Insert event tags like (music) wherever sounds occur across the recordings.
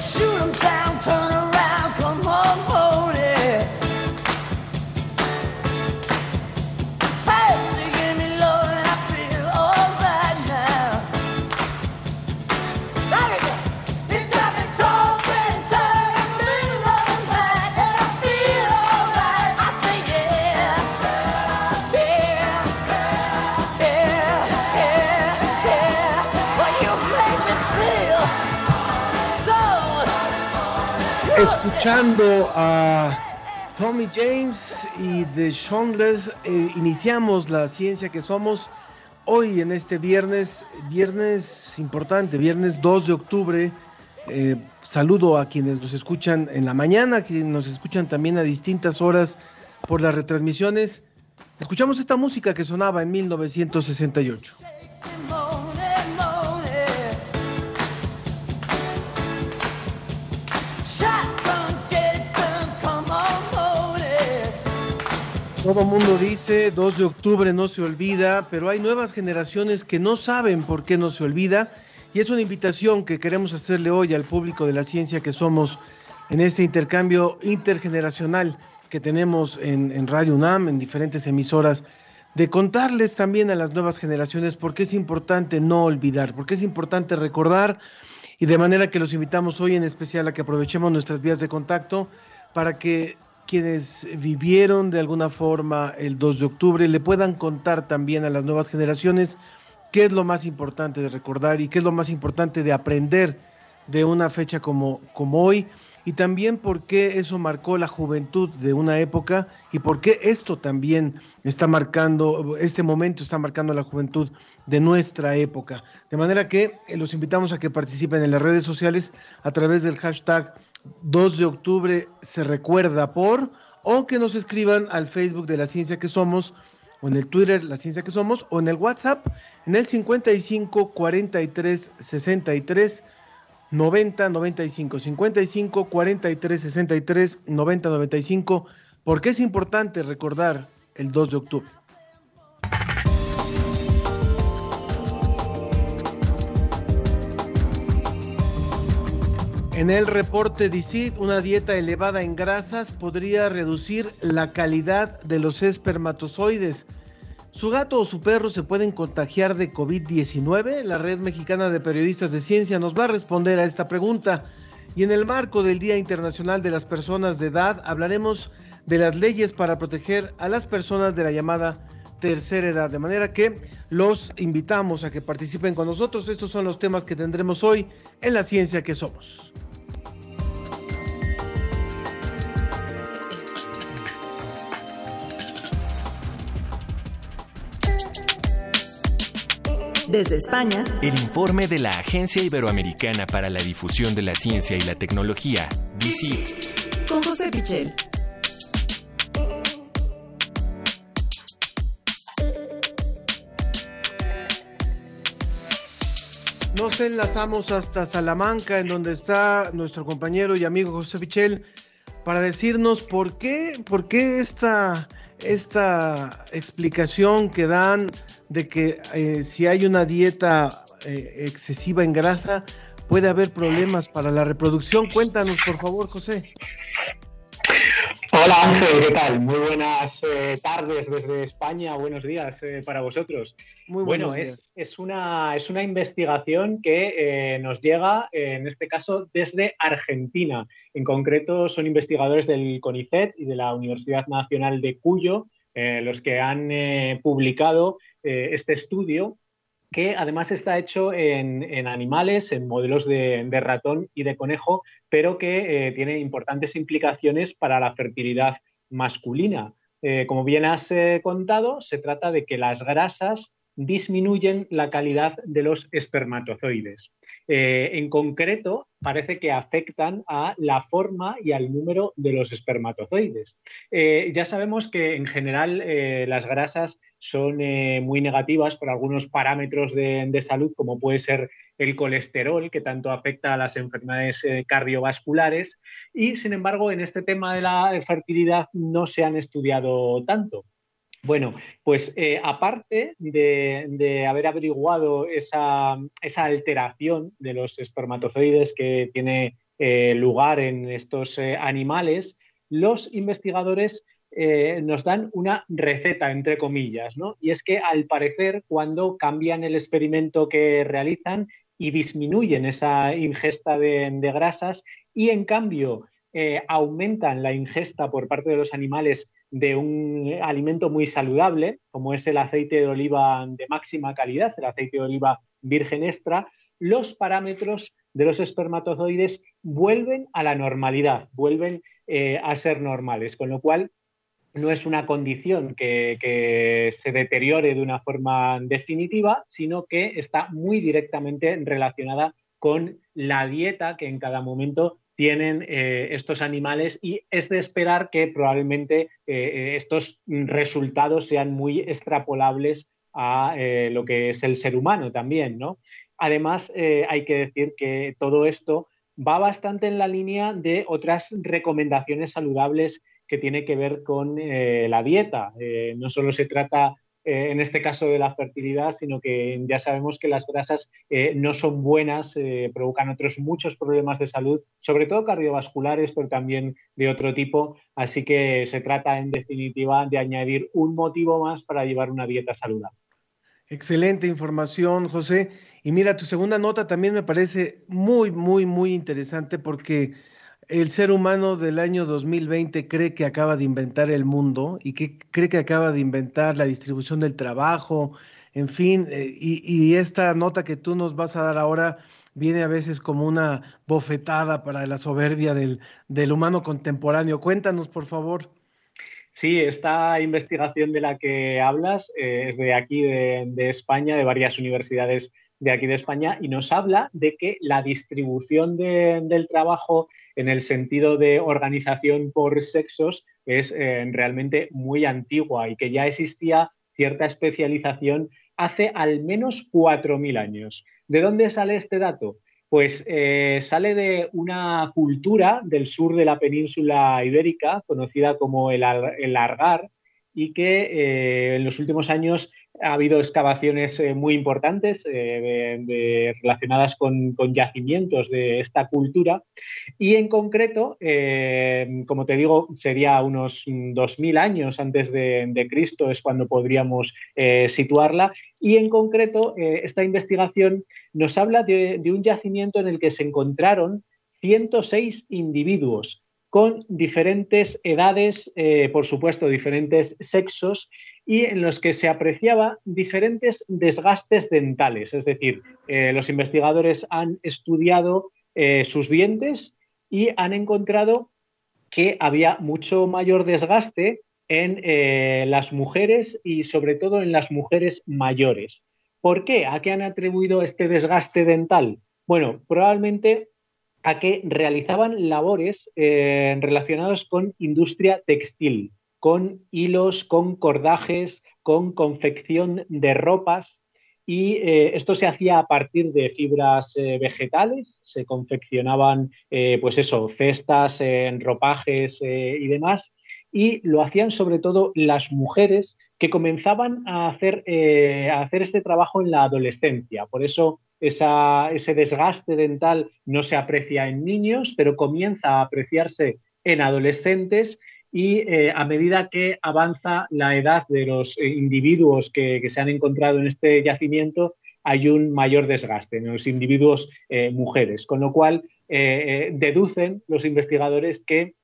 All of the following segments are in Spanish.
shoot them down, turn around. Escuchando a Tommy James y The Shonless, eh, iniciamos la ciencia que somos hoy en este viernes, viernes importante, viernes 2 de octubre. Eh, saludo a quienes nos escuchan en la mañana, quienes nos escuchan también a distintas horas por las retransmisiones. Escuchamos esta música que sonaba en 1968. Todo mundo dice 2 de octubre no se olvida, pero hay nuevas generaciones que no saben por qué no se olvida y es una invitación que queremos hacerle hoy al público de la ciencia que somos en este intercambio intergeneracional que tenemos en, en Radio UNAM, en diferentes emisoras, de contarles también a las nuevas generaciones por qué es importante no olvidar, por qué es importante recordar y de manera que los invitamos hoy en especial a que aprovechemos nuestras vías de contacto para que quienes vivieron de alguna forma el 2 de octubre le puedan contar también a las nuevas generaciones qué es lo más importante de recordar y qué es lo más importante de aprender de una fecha como, como hoy y también por qué eso marcó la juventud de una época y por qué esto también está marcando, este momento está marcando la juventud de nuestra época. De manera que eh, los invitamos a que participen en las redes sociales a través del hashtag 2 de octubre se recuerda por, o que nos escriban al Facebook de la ciencia que somos, o en el Twitter La Ciencia que Somos, o en el WhatsApp, en el 55 43 63 90 95. 55 43 63 90 95, porque es importante recordar el 2 de octubre. En el reporte DICIT, una dieta elevada en grasas podría reducir la calidad de los espermatozoides. ¿Su gato o su perro se pueden contagiar de COVID-19? La Red Mexicana de Periodistas de Ciencia nos va a responder a esta pregunta. Y en el marco del Día Internacional de las Personas de Edad hablaremos de las leyes para proteger a las personas de la llamada tercera edad. De manera que los invitamos a que participen con nosotros. Estos son los temas que tendremos hoy en la ciencia que somos. Desde España, el informe de la Agencia Iberoamericana para la Difusión de la Ciencia y la Tecnología, DICIT. Con José Pichel. Nos enlazamos hasta Salamanca, en donde está nuestro compañero y amigo José Pichel, para decirnos por qué, por qué esta, esta explicación que dan de que eh, si hay una dieta eh, excesiva en grasa, puede haber problemas para la reproducción. Cuéntanos, por favor, José. Hola Ángel, ¿qué tal? Muy buenas eh, tardes desde España, buenos días para vosotros. Muy bueno, es, es, una, es una investigación que nos llega, en este caso, desde Argentina. En concreto, son investigadores del CONICET y de la Universidad Nacional de Cuyo los que han publicado eh, este estudio que además está hecho en, animales, en modelos de, ratón y de conejo, pero que eh, tiene importantes implicaciones para la fertilidad masculina. Eh, como bien has contado, se trata de que las grasas disminuyen la calidad de los espermatozoides. Eh, en concreto, parece que afectan a la forma y al número de los espermatozoides. Eh, ya sabemos que en general eh, las grasas son muy negativas por algunos parámetros de, salud, como puede ser el colesterol, que tanto afecta a las enfermedades cardiovasculares, y sin embargo en este tema de la fertilidad no se han estudiado tanto. Bueno, pues eh, aparte de, haber averiguado esa, alteración de los espermatozoides que tiene eh, lugar en estos eh, animales, los investigadores nos dan una receta, entre comillas, ¿no? Y es que al parecer, cuando cambian el experimento que realizan y disminuyen esa ingesta de grasas y en cambio aumentan la ingesta por parte de los animales de un alimento muy saludable, como es el aceite de oliva de máxima calidad, el aceite de oliva virgen extra, los parámetros de los espermatozoides vuelven a la normalidad, vuelven eh, a ser normales, con lo cual no es una condición que, que, se deteriore de una forma definitiva, sino que está muy directamente relacionada con la dieta que en cada momento tienen eh, estos animales y es de esperar que probablemente eh, eh, estos resultados sean muy extrapolables a lo que es el ser humano también, ¿no? Además, hay que decir que todo esto va bastante en la línea de otras recomendaciones saludables que tiene que ver con la dieta. no solo se trata eh, en este caso de la fertilidad, sino que ya sabemos que las grasas eh, no son buenas, eh, provocan otros muchos problemas de salud, sobre todo cardiovasculares, pero también de otro tipo. Así que se trata, en definitiva, de añadir un motivo más para llevar una dieta saludable. Excelente información, José. Y mira, tu segunda nota también me parece muy, muy, muy interesante porque el ser humano del año 2020 cree que acaba de inventar el mundo y que cree que acaba de inventar la distribución del trabajo, en fin, eh, y, esta nota que tú nos vas a dar ahora viene a veces como una bofetada para la soberbia del, humano contemporáneo. Cuéntanos, por favor. Sí, esta investigación de la que hablas eh, es de aquí, de, España, de varias universidades de aquí de España, y nos habla de que la distribución del trabajo en el sentido de organización por sexos es eh, realmente muy antigua y que ya existía cierta especialización hace al menos 4.000 años. ¿De dónde sale este dato? Pues eh, sale de una cultura del sur de la península ibérica, conocida como el, Argar, y que eh, en los últimos años ha habido excavaciones eh, muy importantes eh, relacionadas con, yacimientos de esta cultura. Y en concreto, como te digo, sería unos 2.000 años antes de, Cristo es cuando podríamos situarla. Y en concreto esta investigación nos habla de, un yacimiento en el que se encontraron 106 individuos con diferentes edades, eh, por supuesto, diferentes sexos, y en los que se apreciaba diferentes desgastes dentales. Es decir, eh, los investigadores han estudiado eh, sus dientes y han encontrado que había mucho mayor desgaste en las mujeres y sobre todo en las mujeres mayores. ¿Por qué? ¿A qué han atribuido este desgaste dental? Bueno, probablemente a que realizaban labores eh, relacionadas con industria textil, con hilos, con cordajes, con confección de ropas. Y eh, esto se hacía a partir de fibras eh, vegetales, se confeccionaban, pues eso, cestas, ropajes y demás, y lo hacían sobre todo las mujeres que comenzaban a hacer, a hacer este trabajo en la adolescencia. Por eso ese desgaste dental no se aprecia en niños, pero comienza a apreciarse en adolescentes y eh, a medida que avanza la edad de los eh, individuos que, se han encontrado en este yacimiento, hay un mayor desgaste en los individuos eh, mujeres, con lo cual deducen los investigadores que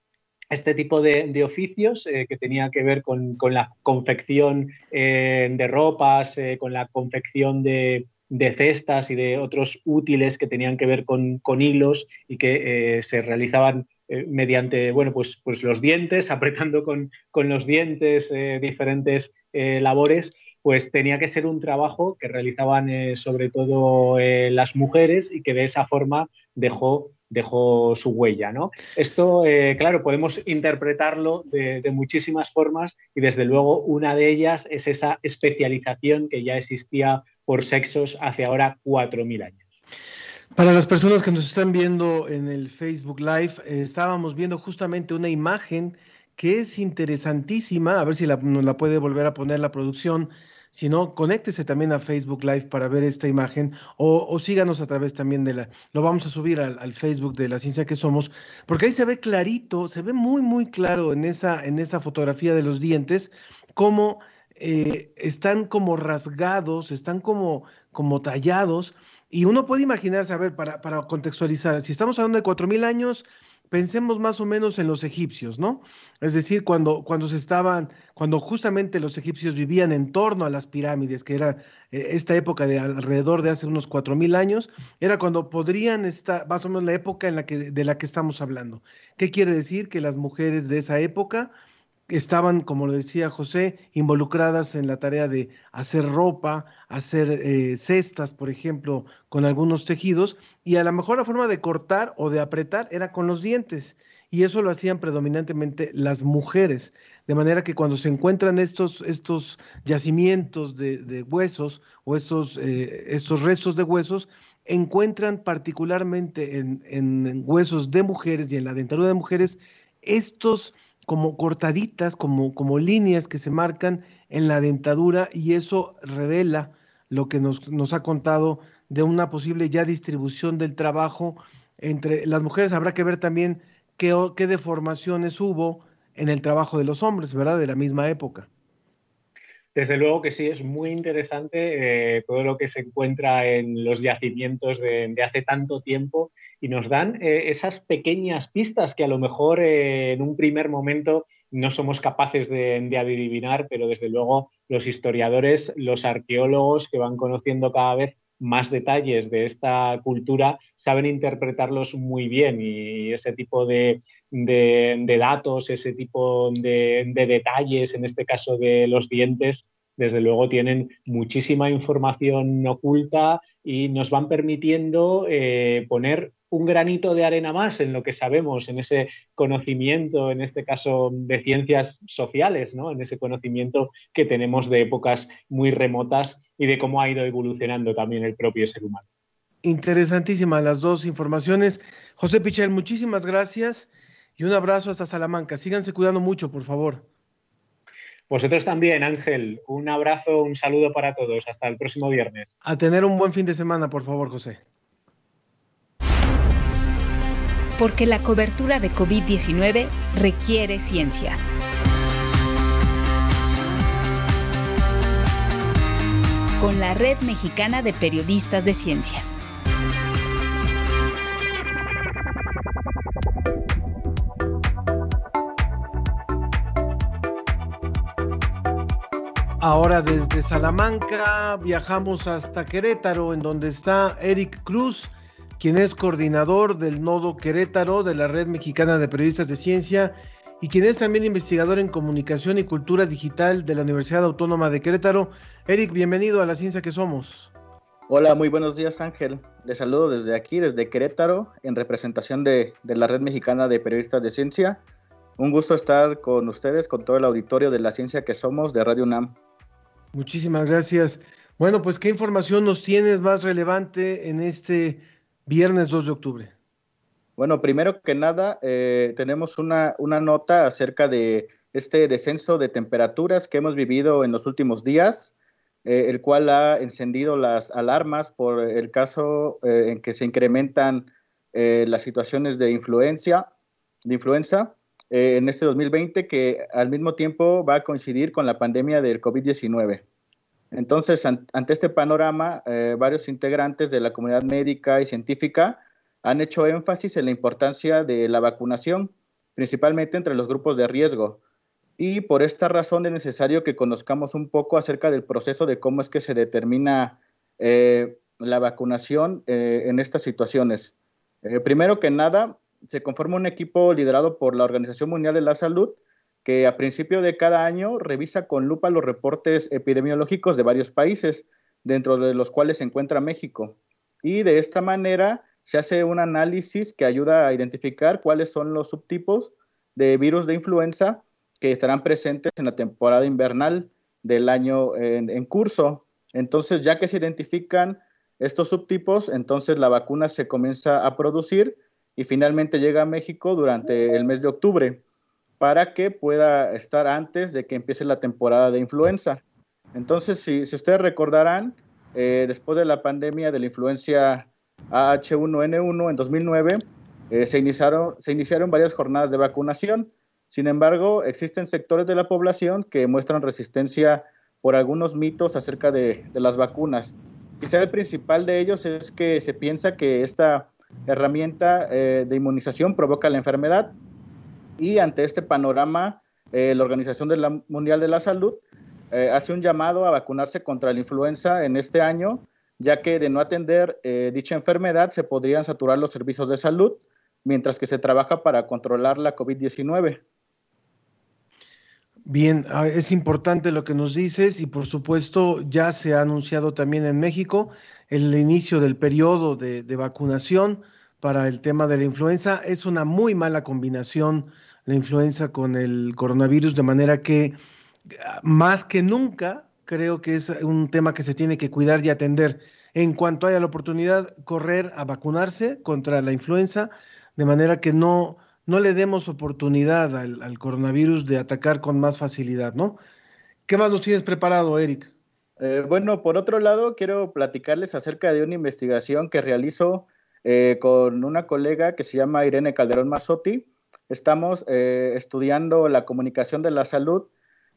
este tipo de, oficios que tenía que ver con la confección de ropas, con la confección de, cestas y de otros útiles que tenían que ver con, hilos y que se realizaban eh, mediante bueno, pues, pues los dientes, (laughs) apretando con, los dientes eh, diferentes labores, pues tenía que ser un trabajo que realizaban eh, sobre todo eh, las mujeres y que de esa forma dejó, dejó su huella. ¿no? Esto, eh, claro, podemos interpretarlo de, de, muchísimas formas y desde luego una de ellas es esa especialización que ya existía por sexos hace ahora 4.000 años. Para las personas que nos están viendo en el Facebook Live, estábamos viendo justamente una imagen que es interesantísima, a ver si la, nos la puede volver a poner la producción, si no, conéctese también a Facebook Live para ver esta imagen o, síganos a través también de la, lo vamos a subir al, Facebook de la ciencia que somos, porque ahí se ve clarito, se ve muy, muy claro en esa, en esa fotografía de los dientes, cómo eh, están como rasgados, están como, como tallados, y uno puede imaginarse, a ver, para, para contextualizar, si estamos hablando de 4.000 años, pensemos más o menos en los egipcios, ¿no? Es decir, cuando, cuando se estaban, cuando justamente los egipcios vivían en torno a las pirámides, que era eh, esta época de alrededor de hace unos cuatro mil años, era cuando podrían estar, más o menos la época en la que, de la que estamos hablando. ¿Qué quiere decir? Que las mujeres de esa época estaban, como lo decía José, involucradas en la tarea de hacer ropa, hacer eh, cestas, por ejemplo, con algunos tejidos, y a lo mejor la forma de cortar o de apretar era con los dientes, y eso lo hacían predominantemente las mujeres, de manera que cuando se encuentran estos, estos yacimientos de, huesos o estos, eh, estos restos de huesos, encuentran particularmente en, en huesos de mujeres y en la dentadura de mujeres estos como cortaditas, como, como líneas que se marcan en la dentadura y eso revela lo que nos, nos ha contado de una posible ya distribución del trabajo entre las mujeres. Habrá que ver también qué, qué deformaciones hubo en el trabajo de los hombres, ¿verdad? De la misma época. Desde luego que sí, es muy interesante eh, todo lo que se encuentra en los yacimientos de, de hace tanto tiempo y nos dan eh, esas pequeñas pistas que a lo mejor eh, en un primer momento no somos capaces de, adivinar, pero desde luego los historiadores, los arqueólogos que van conociendo cada vez más detalles de esta cultura saben interpretarlos muy bien y ese tipo de, datos, ese tipo de, detalles, en este caso de los dientes, desde luego tienen muchísima información oculta y nos van permitiendo eh, poner un granito de arena más en lo que sabemos, en ese conocimiento, en este caso de ciencias sociales, ¿no? en ese conocimiento que tenemos de épocas muy remotas y de cómo ha ido evolucionando también el propio ser humano. Interesantísimas las dos informaciones. José Pichel, muchísimas gracias y un abrazo hasta Salamanca. Síganse cuidando mucho, por favor. Vosotros también, Ángel. Un abrazo, un saludo para todos. Hasta el próximo viernes. A tener un buen fin de semana, por favor, José. Porque la cobertura de COVID-19 requiere ciencia. Con la Red Mexicana de Periodistas de Ciencia. Ahora desde Salamanca viajamos hasta Querétaro, en donde está Eric Cruz quien es coordinador del Nodo Querétaro de la Red Mexicana de Periodistas de Ciencia y quien es también investigador en comunicación y cultura digital de la Universidad Autónoma de Querétaro. Eric, bienvenido a la Ciencia que Somos. Hola, muy buenos días Ángel. Les saludo desde aquí, desde Querétaro, en representación de, de la Red Mexicana de Periodistas de Ciencia. Un gusto estar con ustedes, con todo el auditorio de la Ciencia que Somos de Radio UNAM. Muchísimas gracias. Bueno, pues ¿qué información nos tienes más relevante en este Viernes 2 de octubre. Bueno, primero que nada, eh, tenemos una, una, nota acerca de este descenso de temperaturas que hemos vivido en los últimos días, eh, el cual ha encendido las alarmas por el caso eh, en que se incrementan las situaciones de influencia, de influenza en este 2020, que al mismo tiempo va a coincidir con la pandemia del COVID-19. Entonces, ante este panorama, eh, varios integrantes de la comunidad médica y científica han hecho énfasis en la importancia de la vacunación, principalmente entre los grupos de riesgo. Y por esta razón es necesario que conozcamos un poco acerca del proceso de cómo es que se determina eh, la vacunación eh, en estas situaciones. primero que nada, se conforma un equipo liderado por la Organización Mundial de la Salud que a principio de cada año revisa con lupa los reportes epidemiológicos de varios países, dentro de los cuales se encuentra México. Y de esta manera se hace un análisis que ayuda a identificar cuáles son los subtipos de virus de influenza que estarán presentes en la temporada invernal del año en, curso. Entonces, ya que se identifican estos subtipos, entonces la vacuna se comienza a producir y finalmente llega a México durante el mes de octubre para que pueda estar antes de que empiece la temporada de influenza. Entonces, si, ustedes recordarán, eh, después de la pandemia de la influencia AH1N1 en 2009, eh, se, iniciaron, se iniciaron varias jornadas de vacunación. Sin embargo, existen sectores de la población que muestran resistencia por algunos mitos acerca de, las vacunas. Quizá el principal de ellos es que se piensa que esta herramienta eh, de inmunización provoca la enfermedad y ante este panorama, eh, la Organización Mundial de la Salud hace un llamado a vacunarse contra la influenza en este año ya que de no atender eh, dicha enfermedad se podrían saturar los servicios de salud, mientras que se trabaja para controlar la COVID-19. Bien, ah, es importante lo que nos dices y por supuesto ya se ha anunciado también en México el inicio del periodo de, de vacunación para el tema de la influenza. Es una muy mala combinación la influenza con el coronavirus, de manera que más que nunca creo que es un tema que se tiene que cuidar y atender. En cuanto haya la oportunidad, correr a vacunarse contra la influenza, de manera que no, no le demos oportunidad al, coronavirus de atacar con más facilidad, ¿no? ¿Qué más nos tienes preparado, Eric? Eh, bueno, por otro lado, quiero platicarles acerca de una investigación que realizo eh, con una colega que se llama Irene Calderón Mazzotti. Estamos eh, estudiando la comunicación de la salud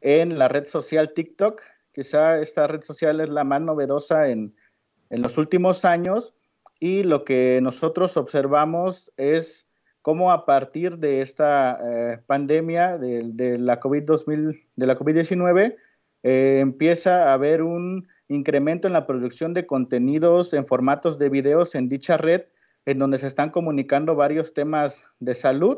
en la red social TikTok Quizá esta red social es la más novedosa en, los últimos años y lo que nosotros observamos es cómo a partir de esta eh, pandemia de, la COVID-2000, de la COVID-19 eh, empieza a haber un incremento en la producción de contenidos en formatos de videos en dicha red, en donde se están comunicando varios temas de salud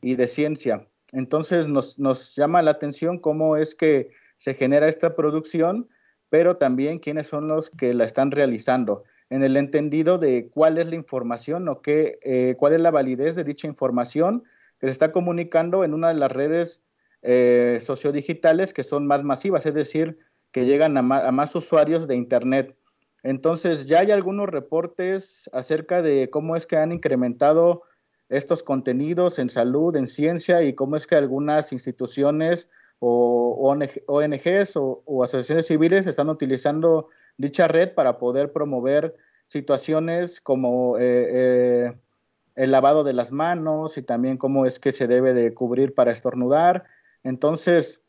y de ciencia. Entonces nos, nos llama la atención cómo es que se genera esta producción, pero también quiénes son los que la están realizando, en el entendido de cuál es la información o qué, eh, cuál es la validez de dicha información que se está comunicando en una de las redes eh, sociodigitales que son más masivas, es decir, que llegan a, a más usuarios de Internet. Entonces, ya hay algunos reportes acerca de cómo es que han incrementado estos contenidos en salud, en ciencia y cómo es que algunas instituciones o ONGs o, asociaciones civiles están utilizando dicha red para poder promover situaciones como eh, eh, el lavado de las manos y también cómo es que se debe de cubrir para estornudar. Entonces,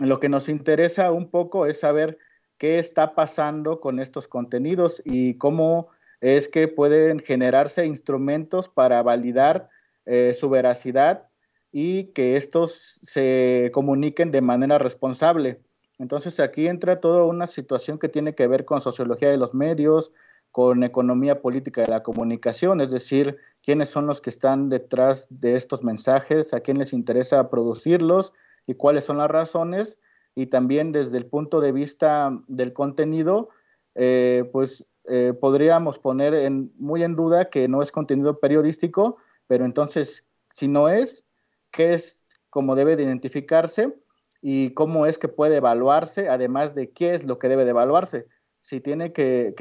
lo que nos interesa un poco es saber qué está pasando con estos contenidos y cómo es que pueden generarse instrumentos para validar eh, su veracidad y que estos se comuniquen de manera responsable. Entonces aquí entra toda una situación que tiene que ver con sociología de los medios, con economía política de la comunicación, es decir, quiénes son los que están detrás de estos mensajes, a quién les interesa producirlos y cuáles son las razones. Y también desde el punto de vista del contenido, eh, pues eh, podríamos poner en, muy en duda que no es contenido periodístico, pero entonces, si no es, qué es cómo debe de identificarse y cómo es que puede evaluarse, además de qué es lo que debe de evaluarse. Si tiene que,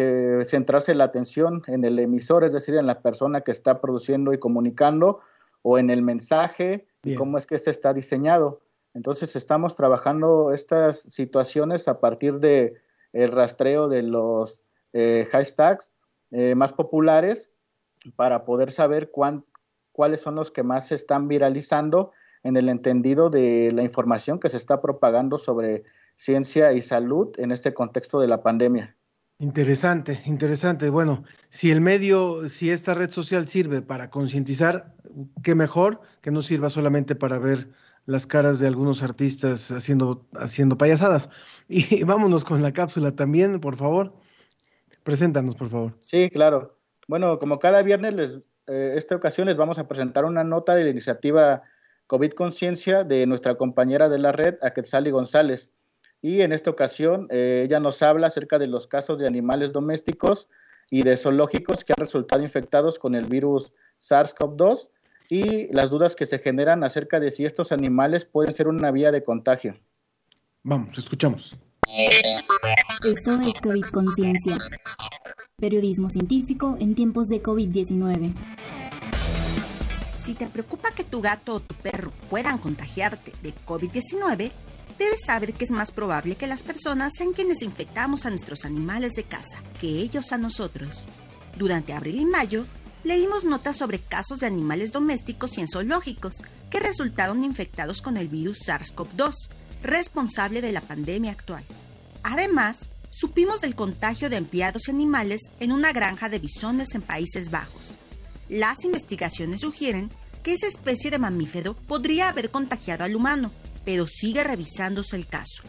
centrarse la atención en el emisor, es decir, en la persona que está produciendo y comunicando, o en el mensaje, y cómo es que este está diseñado. Entonces estamos trabajando estas situaciones a partir de el rastreo de los eh, hashtags eh, más populares para poder saber cuán, cuáles son los que más se están viralizando en el entendido de la información que se está propagando sobre ciencia y salud en este contexto de la pandemia. Interesante, interesante. Bueno, si el medio, si esta red social sirve para concientizar, qué mejor que no sirva solamente para ver las caras de algunos artistas haciendo, haciendo payasadas. (laughs) Y vámonos con la cápsula también, por favor. Preséntanos, por favor. Sí, claro. Bueno, como cada viernes les eh, esta ocasión les vamos a presentar una nota de la iniciativa COVID Conciencia de nuestra compañera de la red, Aquetzali González. Y en esta ocasión eh, ella nos habla acerca de los casos de animales domésticos y de zoológicos que han resultado infectados con el virus SARS-CoV-2 y las dudas que se generan acerca de si estos animales pueden ser una vía de contagio. Vamos, escuchamos. Esto es COVID Conciencia, periodismo científico en tiempos de COVID-19. Si te preocupa que tu gato o tu perro puedan contagiarte de COVID-19, debes saber que es más probable que las personas sean quienes infectamos a nuestros animales de casa que ellos a nosotros. Durante abril y mayo, leímos notas sobre casos de animales domésticos y en zoológicos que resultaron infectados con el virus SARS-CoV-2, responsable de la pandemia actual. Además, supimos del contagio de empleados y animales en una granja de bisones en Países Bajos. Las investigaciones sugieren que esa especie de mamífero podría haber contagiado al humano, pero sigue revisándose el caso.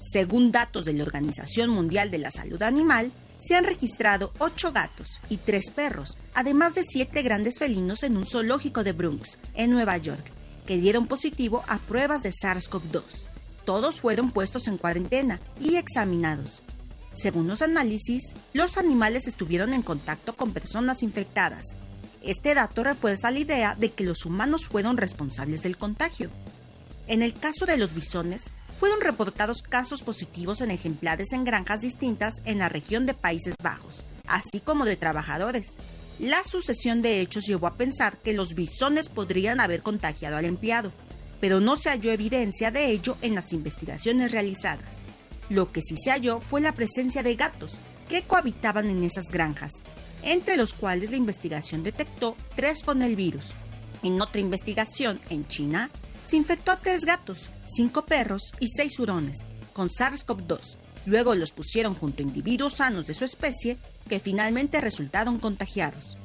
Según datos de la Organización Mundial de la Salud Animal, se han registrado ocho gatos y tres perros, además de siete grandes felinos en un zoológico de Bronx, en Nueva York, que dieron positivo a pruebas de SARS-CoV-2 todos fueron puestos en cuarentena y examinados. Según los análisis, los animales estuvieron en contacto con personas infectadas. Este dato refuerza la idea de que los humanos fueron responsables del contagio. En el caso de los bisones, fueron reportados casos positivos en ejemplares en granjas distintas en la región de Países Bajos, así como de trabajadores. La sucesión de hechos llevó a pensar que los bisones podrían haber contagiado al empleado, pero no se halló evidencia de ello en las investigaciones realizadas. Lo que sí se halló fue la presencia de gatos que cohabitaban en esas granjas, entre los cuales la investigación detectó tres con el virus. En otra investigación, en China, se infectó a tres gatos, cinco perros y seis hurones con SARS-CoV-2. Luego los pusieron junto a individuos sanos de su especie que finalmente resultaron contagiados.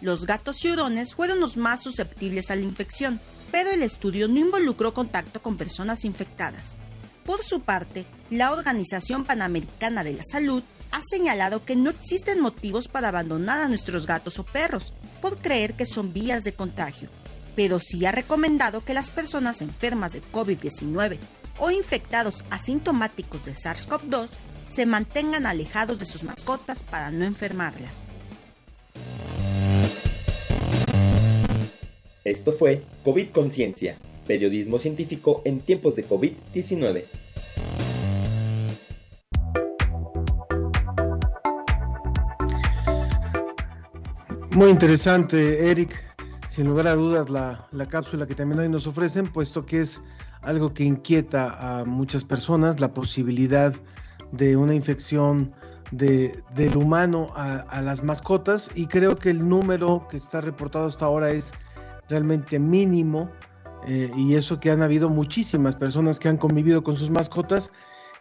Los gatos y hurones fueron los más susceptibles a la infección, pero el estudio no involucró contacto con personas infectadas. Por su parte, la Organización Panamericana de la Salud ha señalado que no existen motivos para abandonar a nuestros gatos o perros por creer que son vías de contagio, pero sí ha recomendado que las personas enfermas de COVID-19 o infectados asintomáticos de SARS-CoV-2 se mantengan alejados de sus mascotas para no enfermarlas. Esto fue COVID Conciencia, periodismo científico en tiempos de COVID-19. Muy interesante, Eric. Sin lugar a dudas, la, la, cápsula que también hoy nos ofrecen, puesto que es algo que inquieta a muchas personas, la posibilidad de una infección de, del humano a, a, las mascotas. Y creo que el número que está reportado hasta ahora es realmente mínimo eh, y eso que han habido muchísimas personas que han convivido con sus mascotas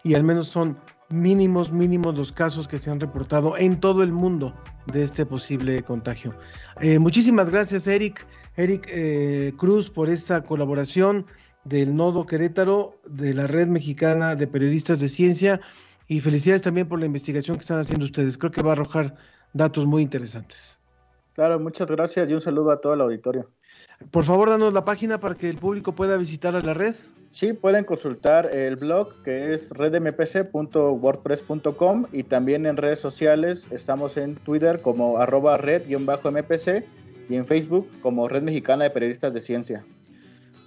y al menos son mínimos, mínimos los casos que se han reportado en todo el mundo de este posible contagio. Eh, muchísimas gracias, Eric, Eric eh, Cruz, por esta colaboración del Nodo Querétaro, de la Red Mexicana de Periodistas de Ciencia, y felicidades también por la investigación que están haciendo ustedes. Creo que va a arrojar datos muy interesantes. Claro, muchas gracias y un saludo a todo el auditorio. Por favor, danos la página para que el público pueda visitar a la red. Sí, pueden consultar el blog que es redmpc.wordpress.com y también en redes sociales estamos en Twitter como arroba red-mpc y en Facebook como Red Mexicana de Periodistas de Ciencia.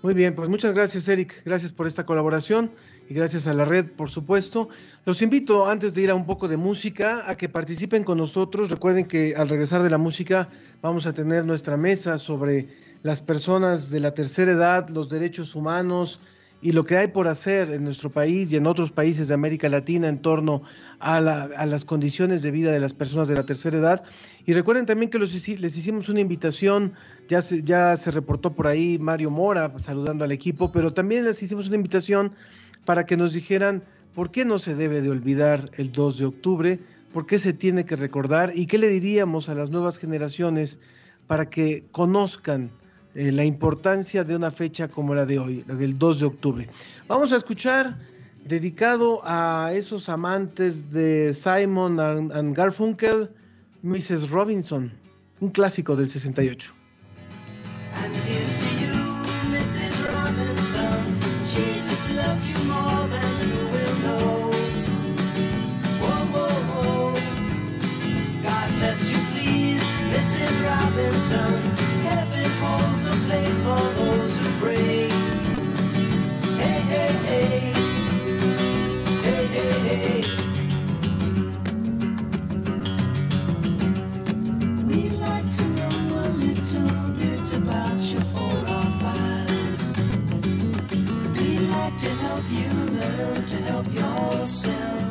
Muy bien, pues muchas gracias Eric, gracias por esta colaboración y gracias a la red, por supuesto. Los invito, antes de ir a un poco de música, a que participen con nosotros. Recuerden que al regresar de la música vamos a tener nuestra mesa sobre las personas de la tercera edad, los derechos humanos y lo que hay por hacer en nuestro país y en otros países de América Latina en torno a, las condiciones de vida de las personas de la tercera edad. Y recuerden también que les hicimos una invitación, ya se, ya se reportó por ahí Mario Mora saludando al equipo, pero también les hicimos una invitación para que nos dijeran por qué no se debe de olvidar el 2 de octubre, por qué se tiene que recordar y qué le diríamos a las nuevas generaciones para que conozcan eh, la importancia de una fecha como la de hoy, la del 2 de octubre. Vamos a escuchar dedicado a esos amantes de Simon and Garfunkel, Mrs. Robinson, un clásico del 68. And Jesus loves you more than you will know. Whoa, whoa, whoa. God bless you, please, Mrs. Robinson. A place for those who pray. Hey, hey, hey. Hey, hey, hey. We'd like to know a little bit about you for our. We'd like to help you learn to help yourself.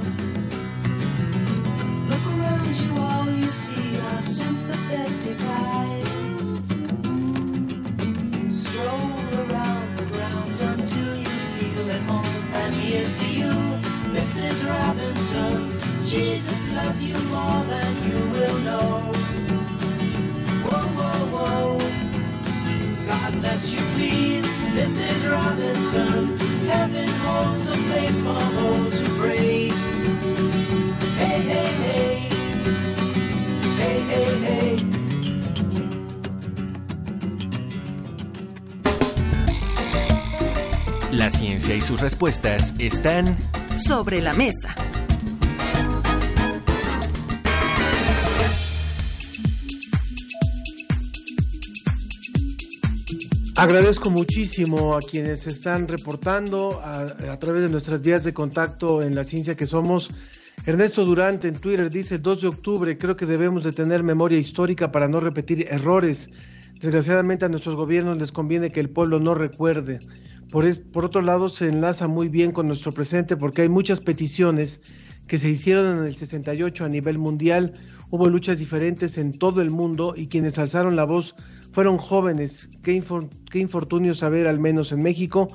Jesus loves you more than you will know. Whoa, whoa, whoa. God bless you, please, Mrs. Robinson. Heaven holds a place for those who pray. Hey, hey, hey. Hey, hey, hey. La ciencia y sus respuestas están Sobre la mesa. Agradezco muchísimo a quienes están reportando a, a través de nuestras vías de contacto en la ciencia que somos. Ernesto Durante en Twitter dice 2 de octubre, creo que debemos de tener memoria histórica para no repetir errores. Desgraciadamente a nuestros gobiernos les conviene que el pueblo no recuerde. Por, es- por otro lado, se enlaza muy bien con nuestro presente porque hay muchas peticiones que se hicieron en el 68 a nivel mundial. Hubo luchas diferentes en todo el mundo y quienes alzaron la voz fueron jóvenes. Qué, infor- qué infortunio saber, al menos en México,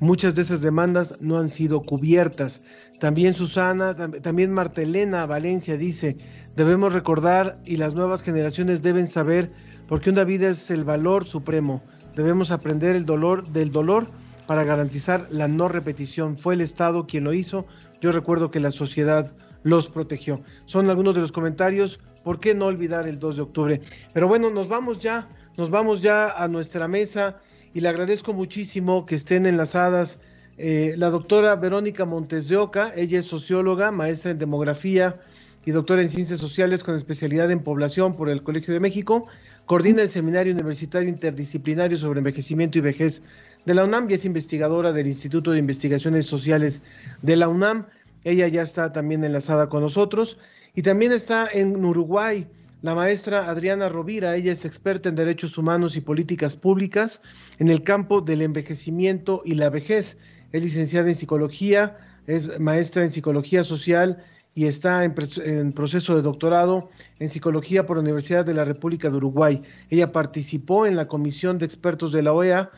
muchas de esas demandas no han sido cubiertas. También Susana, tam- también Martelena Valencia dice, debemos recordar y las nuevas generaciones deben saber porque una vida es el valor supremo. Debemos aprender el dolor del dolor para garantizar la no repetición. Fue el Estado quien lo hizo. Yo recuerdo que la sociedad los protegió. Son algunos de los comentarios. ¿Por qué no olvidar el 2 de octubre? Pero bueno, nos vamos ya, nos vamos ya a nuestra mesa y le agradezco muchísimo que estén enlazadas eh, la doctora Verónica Montes de Oca. Ella es socióloga, maestra en demografía y doctora en ciencias sociales con especialidad en población por el Colegio de México. Coordina el Seminario Universitario Interdisciplinario sobre Envejecimiento y Vejez de la UNAM y es investigadora del Instituto de Investigaciones Sociales de la UNAM. Ella ya está también enlazada con nosotros. Y también está en Uruguay la maestra Adriana Rovira. Ella es experta en derechos humanos y políticas públicas en el campo del envejecimiento y la vejez. Es licenciada en psicología, es maestra en psicología social y está en, en proceso de doctorado en psicología por la Universidad de la República de Uruguay. Ella participó en la comisión de expertos de la OEA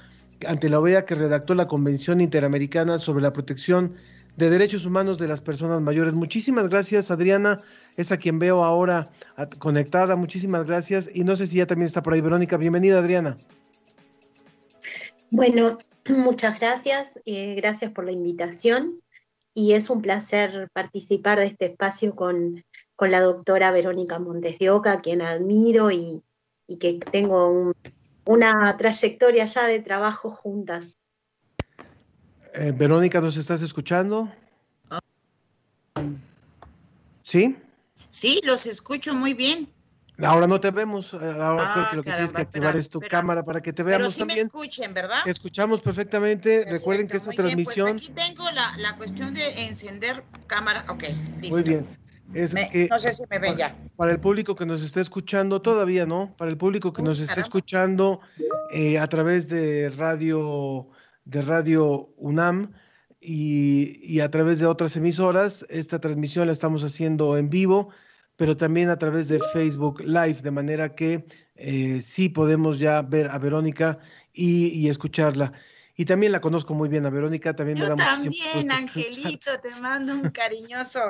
ante la OEA que redactó la Convención Interamericana sobre la Protección de Derechos Humanos de las Personas Mayores. Muchísimas gracias, Adriana. Es a quien veo ahora conectada. Muchísimas gracias. Y no sé si ya también está por ahí Verónica. Bienvenida, Adriana. Bueno, (clears throat) muchas gracias, eh, gracias por la invitación y es un placer participar de este espacio con, con la doctora Verónica Montes de Oca, quien admiro y, y que tengo un- una trayectoria ya de trabajo juntas. Eh, Verónica, ¿nos estás escuchando? ¿Sí? Sí, los escucho muy bien. Ahora no te vemos. eh, Ahora Ah, creo que lo que tienes que activar espera, es tu espera. cámara para que te Pero veamos sí me también. escuchen, ¿verdad? Escuchamos perfectamente. Recuerden que esta bien, transmisión. pues aquí tengo la, la cuestión de encender cámara. Ok, listo. Muy bien. Es Me- que no sé si me ven ya. para el público que nos está escuchando, todavía no, para el público que Uy, nos está escuchando eh, a través de radio, de radio UNAM y, y a través de otras emisoras, esta transmisión la estamos haciendo en vivo, pero también a través de Facebook Live, de manera que eh, sí podemos ya ver a Verónica y, y escucharla. Y también la conozco muy bien a Verónica, también me da también. Angelito, te mando un cariñoso,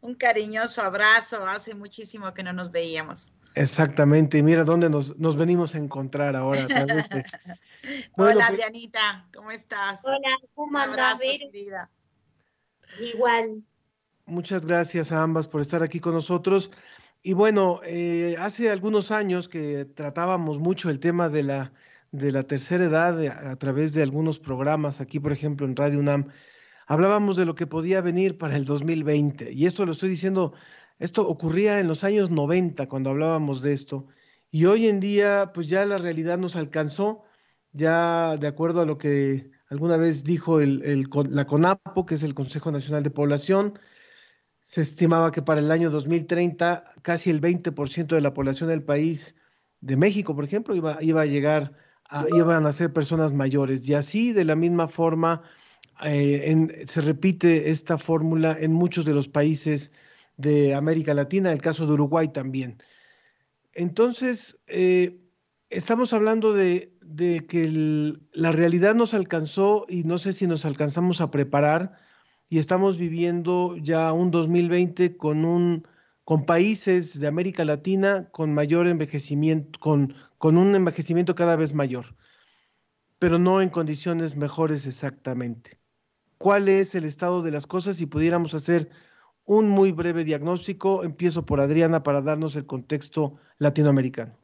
un cariñoso abrazo. Hace muchísimo que no nos veíamos. Exactamente, y mira dónde nos, nos venimos a encontrar ahora. de- (laughs) Bueno, Hola, pues- Adrianita, ¿cómo estás? Hola, ¿cómo Un andás, abrazo, Vero? querida. Igual. Muchas gracias a ambas por estar aquí con nosotros. Y bueno, eh, hace algunos años que tratábamos mucho el tema de la, de la tercera edad a, a través de algunos programas, aquí por ejemplo en Radio UNAM, hablábamos de lo que podía venir para el 2020. Y esto lo estoy diciendo, esto ocurría en los años 90 cuando hablábamos de esto. Y hoy en día, pues ya la realidad nos alcanzó, ya de acuerdo a lo que alguna vez dijo el, el, la CONAPO, que es el Consejo Nacional de Población, se estimaba que para el año 2030 casi el 20% de la población del país, de México, por ejemplo, iba, iba a llegar, a, iban a ser personas mayores. Y así, de la misma forma, eh, en, se repite esta fórmula en muchos de los países de América Latina, el caso de Uruguay también. Entonces, eh, estamos hablando de, que la realidad nos alcanzó y no sé si nos alcanzamos a preparar y estamos viviendo ya un 2020 con un con países de América Latina con mayor envejecimiento, con, con un envejecimiento cada vez mayor, pero no en condiciones mejores exactamente. ¿Cuál es el estado de las cosas? Si pudiéramos hacer un muy breve diagnóstico, empiezo por Adriana para darnos el contexto latinoamericano.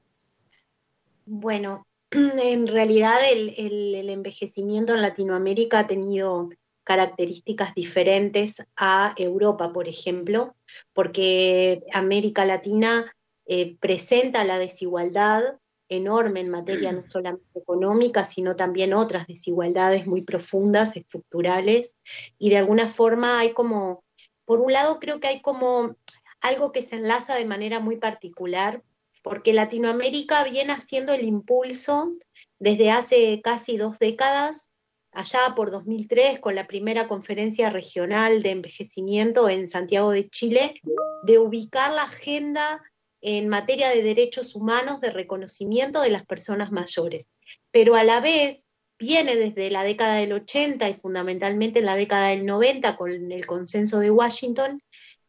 Bueno, (clears throat) en realidad el, envejecimiento en Latinoamérica ha tenido características diferentes a Europa, por ejemplo, porque América Latina eh, presenta la desigualdad enorme en materia no solamente económica, sino también otras desigualdades muy profundas, estructurales, y de alguna forma hay como, por un lado creo que hay como algo que se enlaza de manera muy particular, porque Latinoamérica viene haciendo el impulso desde hace casi dos décadas allá por 2003 con la primera conferencia regional de envejecimiento en Santiago de Chile, de ubicar la agenda en materia de derechos humanos, de reconocimiento de las personas mayores. Pero a la vez viene desde la década del 80 y fundamentalmente en la década del 90 con el consenso de Washington,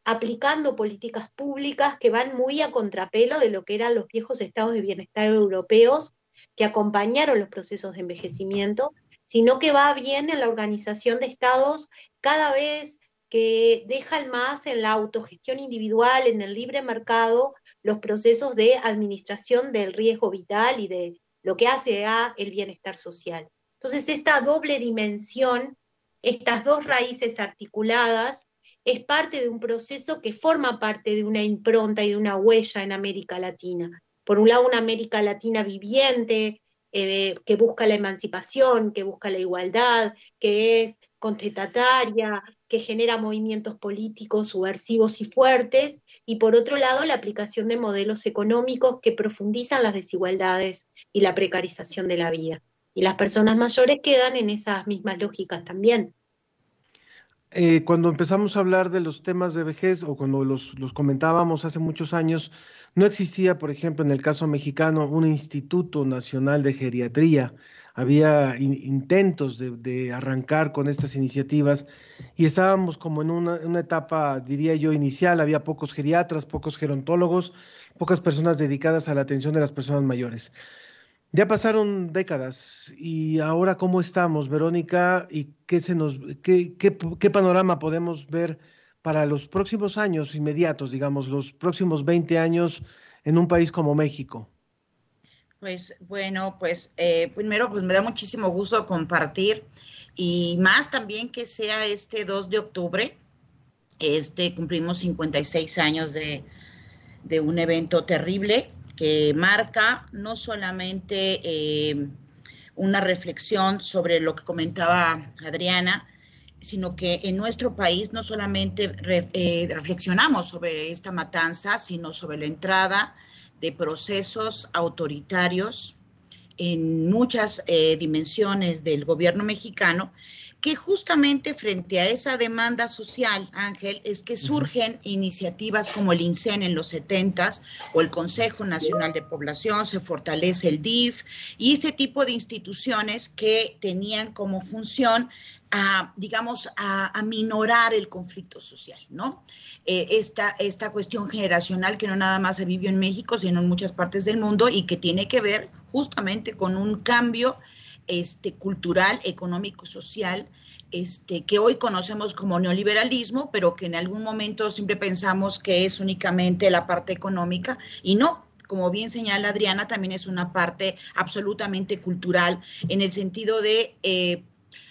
aplicando políticas públicas que van muy a contrapelo de lo que eran los viejos estados de bienestar europeos que acompañaron los procesos de envejecimiento sino que va bien en la organización de estados cada vez que dejan más en la autogestión individual, en el libre mercado, los procesos de administración del riesgo vital y de lo que hace a el bienestar social. Entonces, esta doble dimensión, estas dos raíces articuladas, es parte de un proceso que forma parte de una impronta y de una huella en América Latina. Por un lado, una América Latina viviente, eh, que busca la emancipación, que busca la igualdad, que es contestataria, que genera movimientos políticos subversivos y fuertes, y por otro lado la aplicación de modelos económicos que profundizan las desigualdades y la precarización de la vida. Y las personas mayores quedan en esas mismas lógicas también. Eh, cuando empezamos a hablar de los temas de vejez o cuando los, comentábamos hace muchos años, no existía, por ejemplo, en el caso mexicano, un Instituto Nacional de Geriatría. Había in intentos de, arrancar con estas iniciativas y estábamos como en una, etapa, diría yo, inicial. Había pocos geriatras, pocos gerontólogos, pocas personas dedicadas a la atención de las personas mayores. Ya pasaron décadas y ahora cómo estamos, Verónica, y qué se nos, qué, panorama podemos ver para los próximos años inmediatos, digamos, los próximos 20 años en un país como México? Pues bueno, pues eh, primero pues me da muchísimo gusto compartir y más también que sea este 2 de octubre, este cumplimos 56 años de un evento terrible que marca no solamente eh, una reflexión sobre lo que comentaba Adriana, sino que en nuestro país no solamente re, eh, reflexionamos sobre esta matanza, sino sobre la entrada de procesos autoritarios en muchas eh, dimensiones del gobierno mexicano, que justamente frente a esa demanda social, Ángel, es que surgen iniciativas como el INSEN en los 70 o el Consejo Nacional de Población, se fortalece el DIF y este tipo de instituciones que tenían como función a, digamos, a, a, minorar el conflicto social, ¿no? Eh, esta, esta cuestión generacional que no nada más se vivió en México, sino en muchas partes del mundo y que tiene que ver justamente con un cambio este, cultural, económico, social, este, que hoy conocemos como neoliberalismo, pero que en algún momento siempre pensamos que es únicamente la parte económica y no, como bien señala Adriana, también es una parte absolutamente cultural en el sentido de... Eh,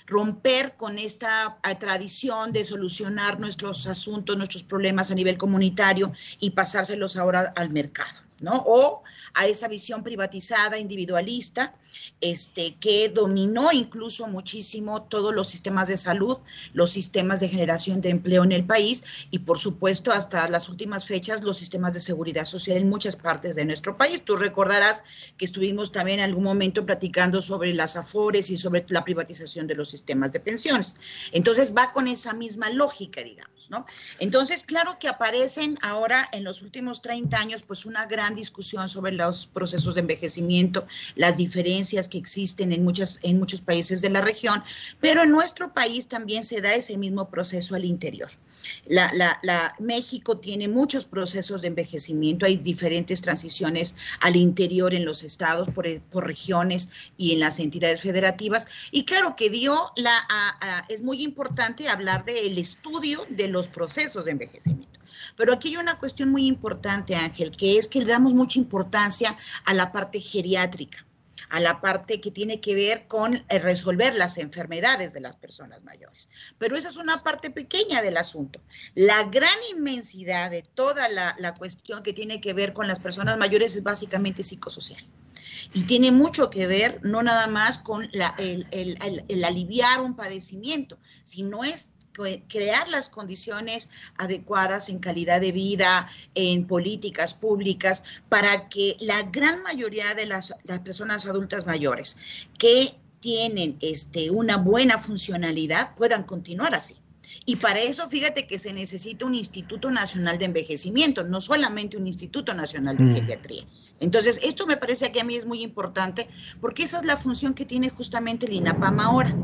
romper con esta eh, tradición de solucionar nuestros asuntos, nuestros problemas a nivel comunitario y pasárselos ahora al mercado, ¿no? O a esa visión privatizada, individualista, este, que dominó incluso muchísimo todos los sistemas de salud, los sistemas de generación de empleo en el país y, por supuesto, hasta las últimas fechas, los sistemas de seguridad social en muchas partes de nuestro país. Tú recordarás que estuvimos también en algún momento platicando sobre las afores y sobre la privatización de los sistemas de pensiones. Entonces, va con esa misma lógica, digamos, ¿no? Entonces, claro que aparecen ahora en los últimos 30 años, pues una gran discusión sobre los procesos de envejecimiento, las diferencias que existen en, muchas, en muchos países de la región, pero en nuestro país también se da ese mismo proceso al interior. La, México tiene muchos procesos de envejecimiento, hay diferentes transiciones al interior en los estados, por, por regiones y en las entidades federativas. Y claro que dio la, es muy importante hablar del estudio de los procesos de envejecimiento. Pero aquí hay una cuestión muy importante, Ángel, que es que le damos mucha importancia a la parte geriátrica a la parte que tiene que ver con eh, resolver las enfermedades de las personas mayores. Pero esa es una parte pequeña del asunto. La gran inmensidad de toda la, la cuestión que tiene que ver con las personas mayores es básicamente psicosocial. Y tiene mucho que ver no nada más con el, el, el, el aliviar un padecimiento, sino es crear las condiciones adecuadas en calidad de vida, en políticas públicas, para que la gran mayoría de las, las personas adultas mayores que tienen este, una buena funcionalidad puedan continuar así. Y para eso, fíjate que se necesita un Instituto Nacional de Envejecimiento, no solamente un Instituto Nacional de mm. Geriatría. Entonces, esto me parece que a mí es muy importante porque esa es la función que tiene justamente el INAPAM ahora,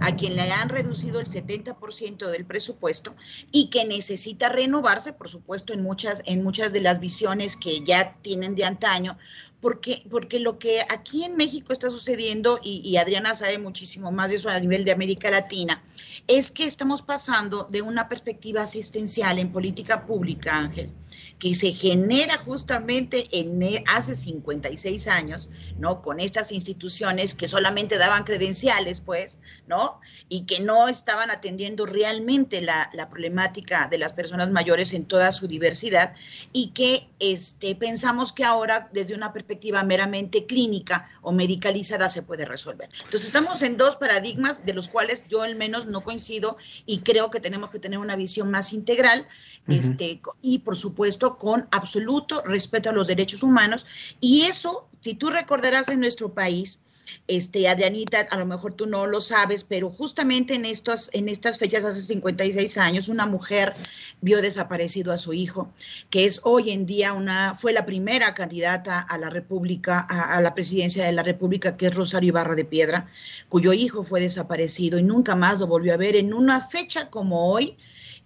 a quien le han reducido el 70% del presupuesto y que necesita renovarse, por supuesto, en muchas, en muchas de las visiones que ya tienen de antaño, porque, porque lo que aquí en México está sucediendo, y, y, Adriana sabe muchísimo más de eso a nivel de América Latina, es que estamos pasando de una perspectiva asistencial en política pública, Ángel, que se genera justamente en e, hace 56 años, ¿no? Con estas instituciones que solamente daban credenciales, pues, ¿no? Y que no estaban atendiendo realmente la, la problemática de las personas mayores en toda su diversidad y que este, pensamos que ahora desde una perspectiva meramente clínica o medicalizada se puede resolver. Entonces estamos en dos paradigmas de los cuales yo al menos no coincido y creo que tenemos que tener una visión más integral este, y por supuesto con absoluto respeto a los derechos humanos. Y eso, si tú recordarás en nuestro país, este, Adrianita, a lo mejor tú no lo sabes, pero justamente en, estos, en estas fechas, hace 56 años, una mujer vio desaparecido a su hijo, que es hoy en día una, fue la primera candidata a la República, a la presidencia de la República, que es Rosario Ibarra de Piedra, cuyo hijo fue desaparecido y nunca más lo volvió a ver en una fecha como hoy,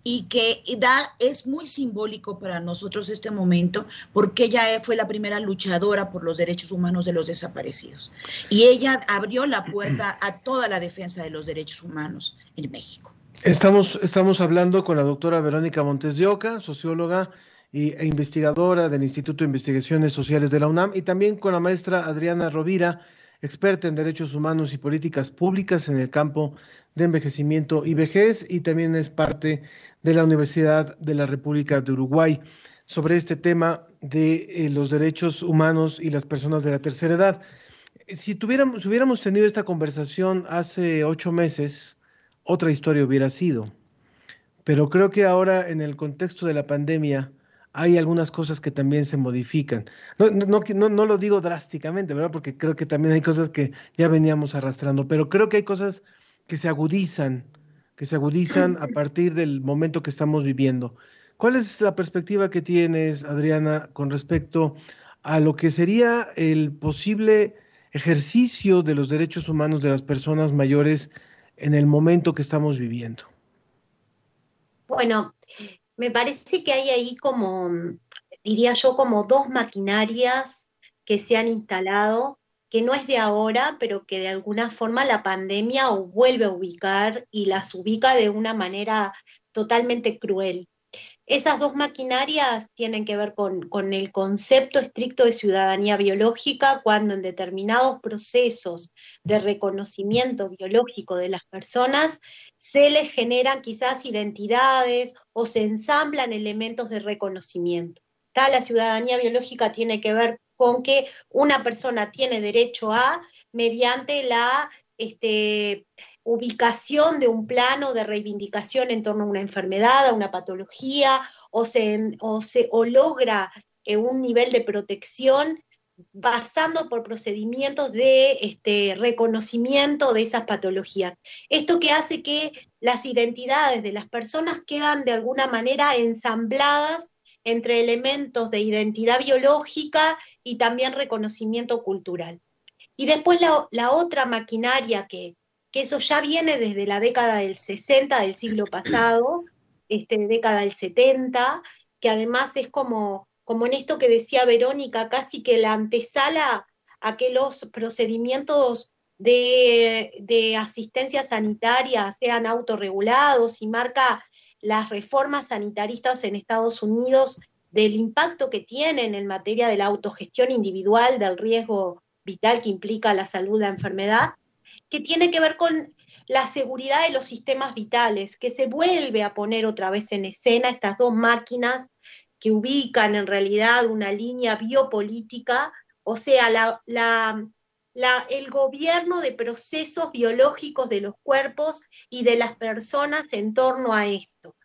y que da, es muy simbólico para nosotros este momento porque ella fue la primera luchadora por los derechos humanos de los desaparecidos. Y ella abrió la puerta a toda la defensa de los derechos humanos en México. Estamos, estamos hablando con la doctora Verónica Montes de Oca, socióloga e investigadora del Instituto de Investigaciones Sociales de la UNAM, y también con la maestra Adriana Rovira, experta en derechos humanos y políticas públicas en el campo de envejecimiento y vejez, y también es parte de la Universidad de la República de Uruguay sobre este tema de eh, los derechos humanos y las personas de la tercera edad. Si, tuviéramos, si hubiéramos tenido esta conversación hace ocho meses, otra historia hubiera sido. Pero creo que ahora, en el contexto de la pandemia, hay algunas cosas que también se modifican. No, no, lo digo drásticamente, ¿verdad? Porque creo que también hay cosas que ya veníamos arrastrando, pero creo que hay cosas que se agudizan, que se agudizan a partir del momento que estamos viviendo. ¿Cuál es la perspectiva que tienes, Adriana, con respecto a lo que sería el posible ejercicio de los derechos humanos de las personas mayores en el momento que estamos viviendo? Bueno, me parece que hay ahí como, diría yo, como dos maquinarias que se han instalado, que no es de ahora, pero que de alguna forma la pandemia vuelve a ubicar y las ubica de una manera totalmente cruel. Esas dos maquinarias tienen que ver con, el concepto estricto de ciudadanía biológica, cuando en determinados procesos de reconocimiento biológico de las personas se les generan quizás identidades o se ensamblan elementos de reconocimiento. La ciudadanía biológica tiene que ver con que una persona tiene derecho a, mediante la este, ubicación de un plano de reivindicación en torno a una enfermedad, a una patología, o se, o se o logra eh, un nivel de protección basando por procedimientos de este, reconocimiento de esas patologías. Esto que hace que las identidades de las personas quedan de alguna manera ensambladas entre elementos de identidad biológica y también reconocimiento cultural. Y después la, la otra maquinaria que, que eso ya viene desde la década del 60 del siglo (clears throat) pasado, este, década del 70, que además es como, como en esto que decía Verónica, casi que la antesala a que los procedimientos de, de asistencia sanitaria sean autorregulados y marca las reformas sanitaristas en Estados Unidos del impacto que tienen en materia de la autogestión individual del riesgo vital que implica la salud de la enfermedad, que tiene que ver con la seguridad de los sistemas vitales, que se vuelve a poner otra vez en escena estas dos máquinas que ubican en realidad una línea biopolítica, o sea, el gobierno de procesos biológicos de los cuerpos y de las personas en torno a esto.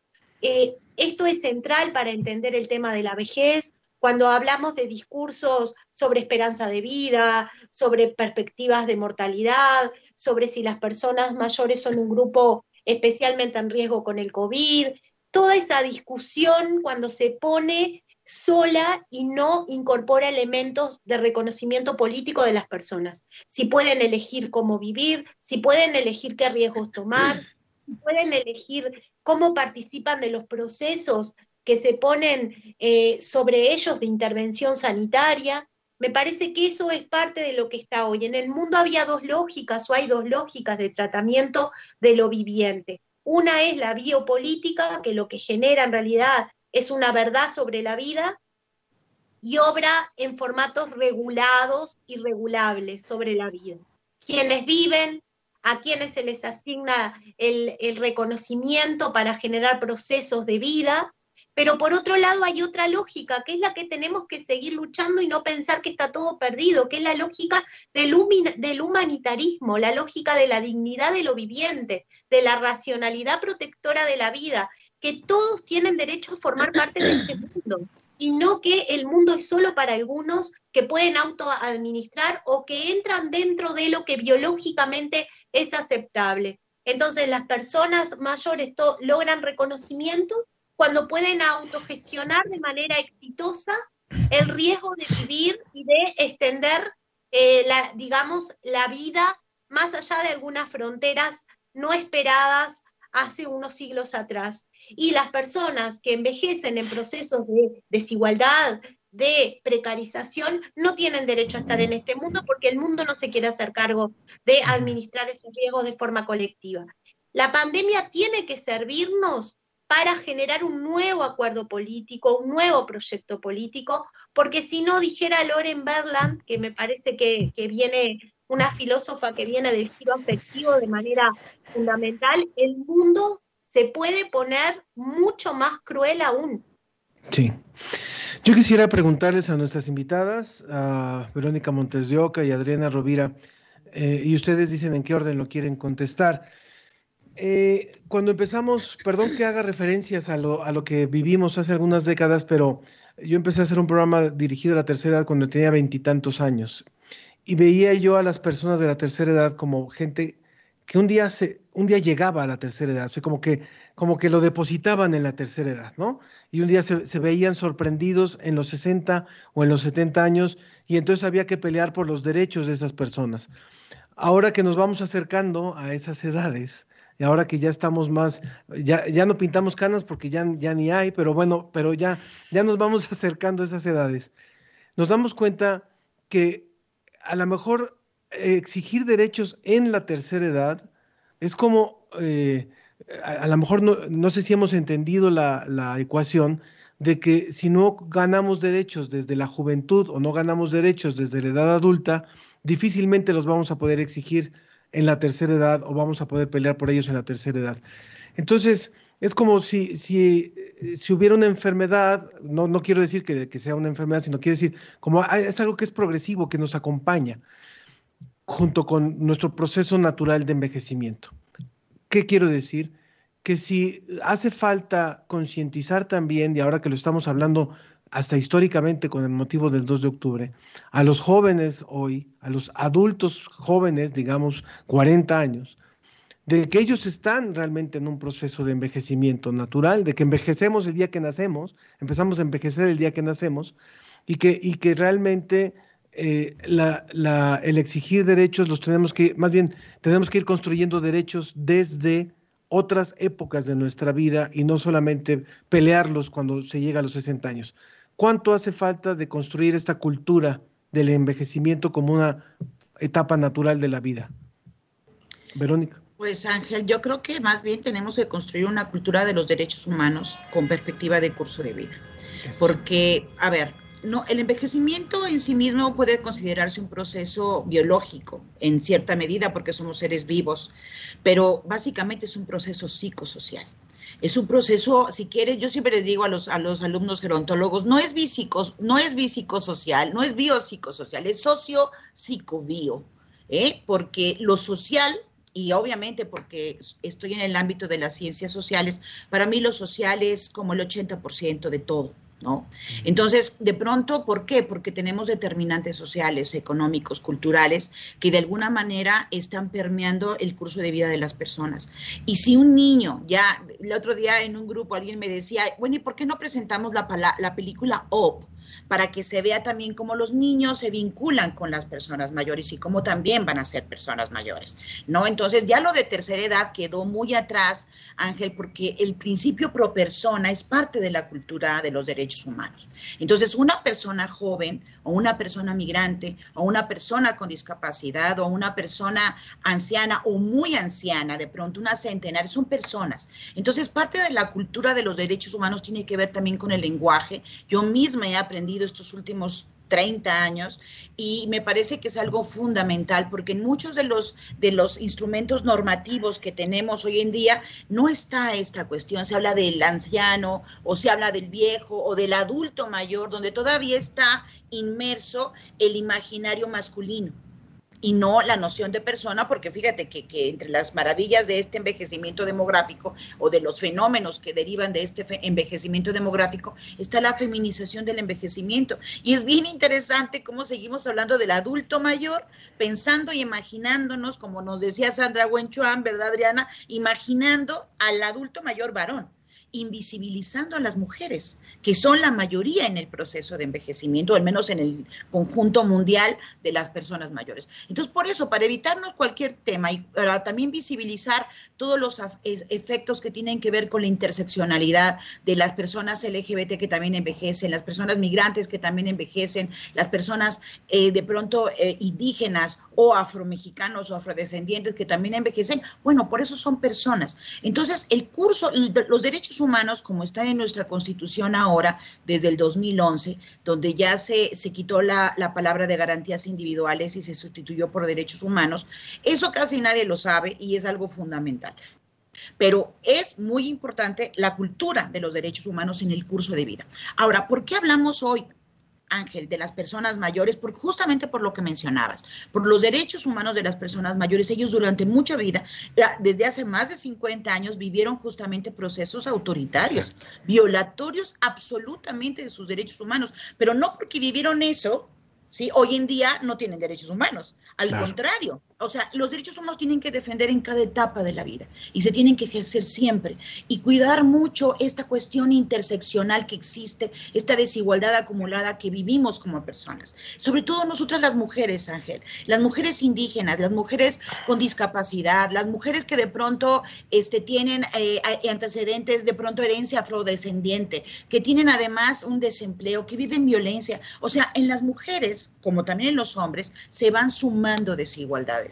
Eh, esto es central para entender el tema de la vejez, cuando hablamos de discursos sobre esperanza de vida, sobre perspectivas de mortalidad, sobre si las personas mayores son un grupo especialmente en riesgo con el COVID, toda esa discusión cuando se pone sola y no incorpora elementos de reconocimiento político de las personas. Si pueden elegir cómo vivir, si pueden elegir qué riesgos tomar, si pueden elegir cómo participan de los procesos que se ponen eh, sobre ellos de intervención sanitaria. Me parece que eso es parte de lo que está hoy. En el mundo había dos lógicas o hay dos lógicas de tratamiento de lo viviente. Una es la biopolítica, que lo que genera en realidad es una verdad sobre la vida y obra en formatos regulados y regulables sobre la vida. Quienes viven, a quienes se les asigna el, el reconocimiento para generar procesos de vida pero por otro lado hay otra lógica, que es la que tenemos que seguir luchando y no pensar que está todo perdido, que es la lógica del, del humanitarismo, la lógica de la dignidad de lo viviente, de la racionalidad protectora de la vida, que todos tienen derecho a formar parte de este (clears throat) mundo y no que el mundo es solo para algunos que pueden autoadministrar o que entran dentro de lo que biológicamente es aceptable. Entonces las personas mayores logran reconocimiento cuando pueden autogestionar de manera exitosa el riesgo de vivir y de extender, eh, la, digamos, la vida más allá de algunas fronteras no esperadas hace unos siglos atrás. Y las personas que envejecen en procesos de desigualdad, de precarización, no tienen derecho a estar en este mundo porque el mundo no se quiere hacer cargo de administrar esos riesgos de forma colectiva. La pandemia tiene que servirnos para generar un nuevo acuerdo político, un nuevo proyecto político, porque si no, dijera Loren Berland, que me parece que, viene una filósofa que viene del giro afectivo de manera fundamental, el mundo se puede poner mucho más cruel aún. Sí. Yo quisiera preguntarles a nuestras invitadas, a Verónica Montes de Oca y Adriana Rovira, eh, y ustedes dicen en qué orden lo quieren contestar. Eh, cuando empezamos, perdón que haga referencias a lo, a lo que vivimos hace algunas décadas, pero yo empecé a hacer un programa dirigido a la tercera edad cuando tenía veintitantos años. Y veía yo a las personas de la tercera edad como gente que un día, se, un día llegaba a la tercera edad, o como, que, como que lo depositaban en la tercera edad, ¿no? Y un día se, se veían sorprendidos en los 60 o en los 70 años y entonces había que pelear por los derechos de esas personas. Ahora que nos vamos acercando a esas edades, y ahora que ya estamos más, ya, ya no pintamos canas porque ya, ya ni hay, pero bueno, pero ya, ya nos vamos (laughs) acercando a esas edades. Nos damos cuenta que a lo mejor exigir derechos en la tercera edad es como, eh, a, a lo mejor no, no, sé si hemos entendido la, la ecuación de que si no ganamos derechos desde la juventud o no ganamos derechos desde la edad adulta, difícilmente los vamos a poder exigir en la tercera edad o vamos a poder pelear por ellos en la tercera edad. Entonces, es como si, si, si hubiera una enfermedad, no, no quiero decir que, que, sea una enfermedad, sino quiero decir, como es algo que es progresivo, que nos acompaña junto con nuestro proceso natural de envejecimiento. ¿Qué quiero decir? Que si hace falta concientizar también, y ahora que lo estamos hablando hasta históricamente con el motivo del 2 de octubre, a los jóvenes hoy, a los adultos jóvenes, digamos 40 años, de que ellos están realmente en un proceso de envejecimiento natural, de que envejecemos el día que nacemos, empezamos a envejecer el día que nacemos, y que, y que realmente eh, el exigir derechos los tenemos que, más bien, tenemos que ir construyendo derechos desde otras épocas de nuestra vida y no solamente pelearlos cuando se llega a los 60 años. ¿Cuánto hace falta de construir esta cultura del envejecimiento como una etapa natural de la vida? Verónica. Pues Ángel, yo creo que más bien tenemos que construir una cultura de los derechos humanos con perspectiva de curso de vida. Porque, a ver, no, el envejecimiento en sí mismo puede considerarse un proceso biológico en cierta medida porque somos seres vivos, pero básicamente es un proceso psicosocial. Es un proceso, si quieres, yo siempre les digo a los, a los alumnos gerontólogos, no es, bísicos, no es biopsicosocial, no es biopsicosocial, es socio-psicobio, ¿eh? porque lo social y obviamente porque estoy en el ámbito de las ciencias sociales, para mí lo social es como el 80% de todo. ¿No? Entonces, de pronto, ¿por qué? Porque tenemos determinantes sociales, económicos, culturales, que de alguna manera están permeando el curso de vida de las personas. Y si un niño, ya el otro día en un grupo alguien me decía, bueno, ¿y por qué no presentamos la, la película OP? Para que se vea también cómo los niños se vinculan con las personas mayores y cómo también van a ser personas mayores, ¿no? Entonces ya lo de tercera edad quedó muy atrás, Ángel, porque el principio pro persona es parte de la cultura de los derechos humanos. Entonces una persona joven o una persona migrante o una persona con discapacidad o una persona anciana o muy anciana, de pronto una centenaria, son personas. Entonces parte de la cultura de los derechos humanos tiene que ver también con el lenguaje. Yo misma he aprendido estos últimos 30 años y me parece que es algo fundamental porque en muchos de los de los instrumentos normativos que tenemos hoy en día no está esta cuestión, se habla del anciano o se habla del viejo o del adulto mayor donde todavía está inmerso el imaginario masculino y no la noción de persona, porque fíjate que, que, entre las maravillas de este envejecimiento demográfico o de los fenómenos que derivan de este envejecimiento demográfico está la feminización del envejecimiento. Y es bien interesante cómo seguimos hablando del adulto mayor, pensando y imaginándonos, como nos decía Sandra Wenchuan, ¿verdad, Adriana? Imaginando al adulto mayor varón invisibilizando a las mujeres, que son la mayoría en el proceso de envejecimiento, al menos en el conjunto mundial de las personas mayores. Entonces, por eso, para evitarnos cualquier tema y para también visibilizar todos los efectos que tienen que ver con la interseccionalidad de las personas LGBT que también envejecen, las personas migrantes que también envejecen, las personas eh, de pronto eh, indígenas o afromexicanos o afrodescendientes que también envejecen, bueno, por eso son personas. Entonces, el curso, los derechos humanos, como está en nuestra constitución ahora, desde el 2011, donde ya se, se quitó la, la palabra de garantías individuales y se sustituyó por derechos humanos, eso casi nadie lo sabe y es algo fundamental. Pero es muy importante la cultura de los derechos humanos en el curso de vida. Ahora, ¿por qué hablamos hoy Ángel, de las personas mayores, por, justamente por lo que mencionabas, por los derechos humanos de las personas mayores. Ellos durante mucha vida, desde hace más de 50 años, vivieron justamente procesos autoritarios, Exacto. violatorios absolutamente de sus derechos humanos, pero no porque vivieron eso, ¿sí? Hoy en día no tienen derechos humanos, al claro. contrario, o sea, los derechos humanos tienen que defender en cada etapa de la vida y se tienen que ejercer siempre y cuidar mucho esta cuestión interseccional que existe, esta desigualdad acumulada que vivimos como personas. Sobre todo nosotras las mujeres, Ángel, las mujeres indígenas, las mujeres con discapacidad, las mujeres que de pronto este, tienen eh, antecedentes, de pronto herencia afrodescendiente, que tienen además un desempleo, que viven violencia. O sea, en las mujeres, como también en los hombres, se van sumando desigualdades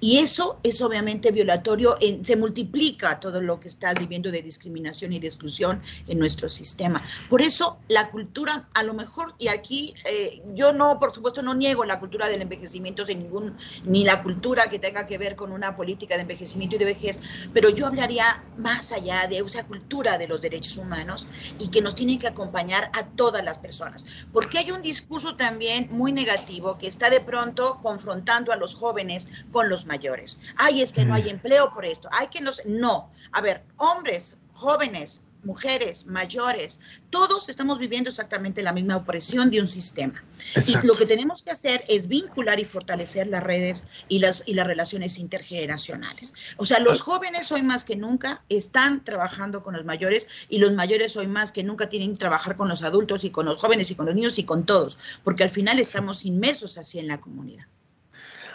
Y eso es obviamente violatorio, en- se multiplica todo lo que está viviendo de discriminación y de exclusión en nuestro sistema. Por eso la cultura, a lo mejor, y aquí eh, yo no, por supuesto, no niego la cultura del envejecimiento sin ningún, ni la cultura que tenga que ver con una política de envejecimiento y de vejez, pero yo hablaría más allá de esa cultura de los derechos humanos y que nos tiene que acompañar a todas las personas. Porque hay un discurso también muy negativo que está de pronto confrontando a los jóvenes con los mayores. Ay, es que no hay empleo por esto. Hay que no sé. No. A ver, hombres, jóvenes, mujeres, mayores, todos estamos viviendo exactamente la misma opresión de un sistema. Exacto. Y lo que tenemos que hacer es vincular y fortalecer las redes y las, y las relaciones intergeneracionales. O sea, los jóvenes hoy más que nunca están trabajando con los mayores y los mayores hoy más que nunca tienen que trabajar con los adultos y con los jóvenes y con los niños y con todos, porque al final estamos inmersos así en la comunidad.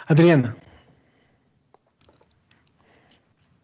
Adriana.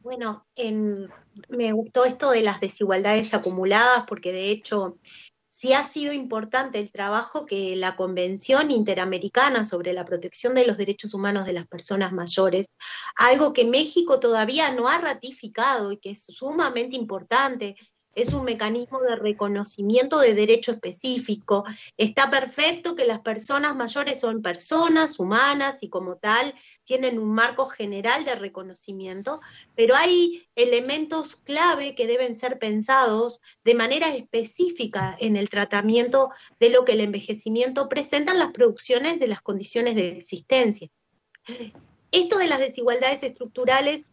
Bueno, en- me gustó esto de las desigualdades acumuladas porque de hecho sí ha sido importante el trabajo que la Convención Interamericana sobre la Protección de los Derechos Humanos de las Personas Mayores, algo que México todavía no ha ratificado y que es sumamente importante. Es un mecanismo de reconocimiento de derecho específico. Está perfecto que las personas mayores son personas humanas y como tal tienen un marco general de reconocimiento, pero hay elementos clave que deben ser pensados de manera específica en el tratamiento de lo que el envejecimiento presenta en las producciones de las condiciones de existencia. Esto de las desigualdades estructurales,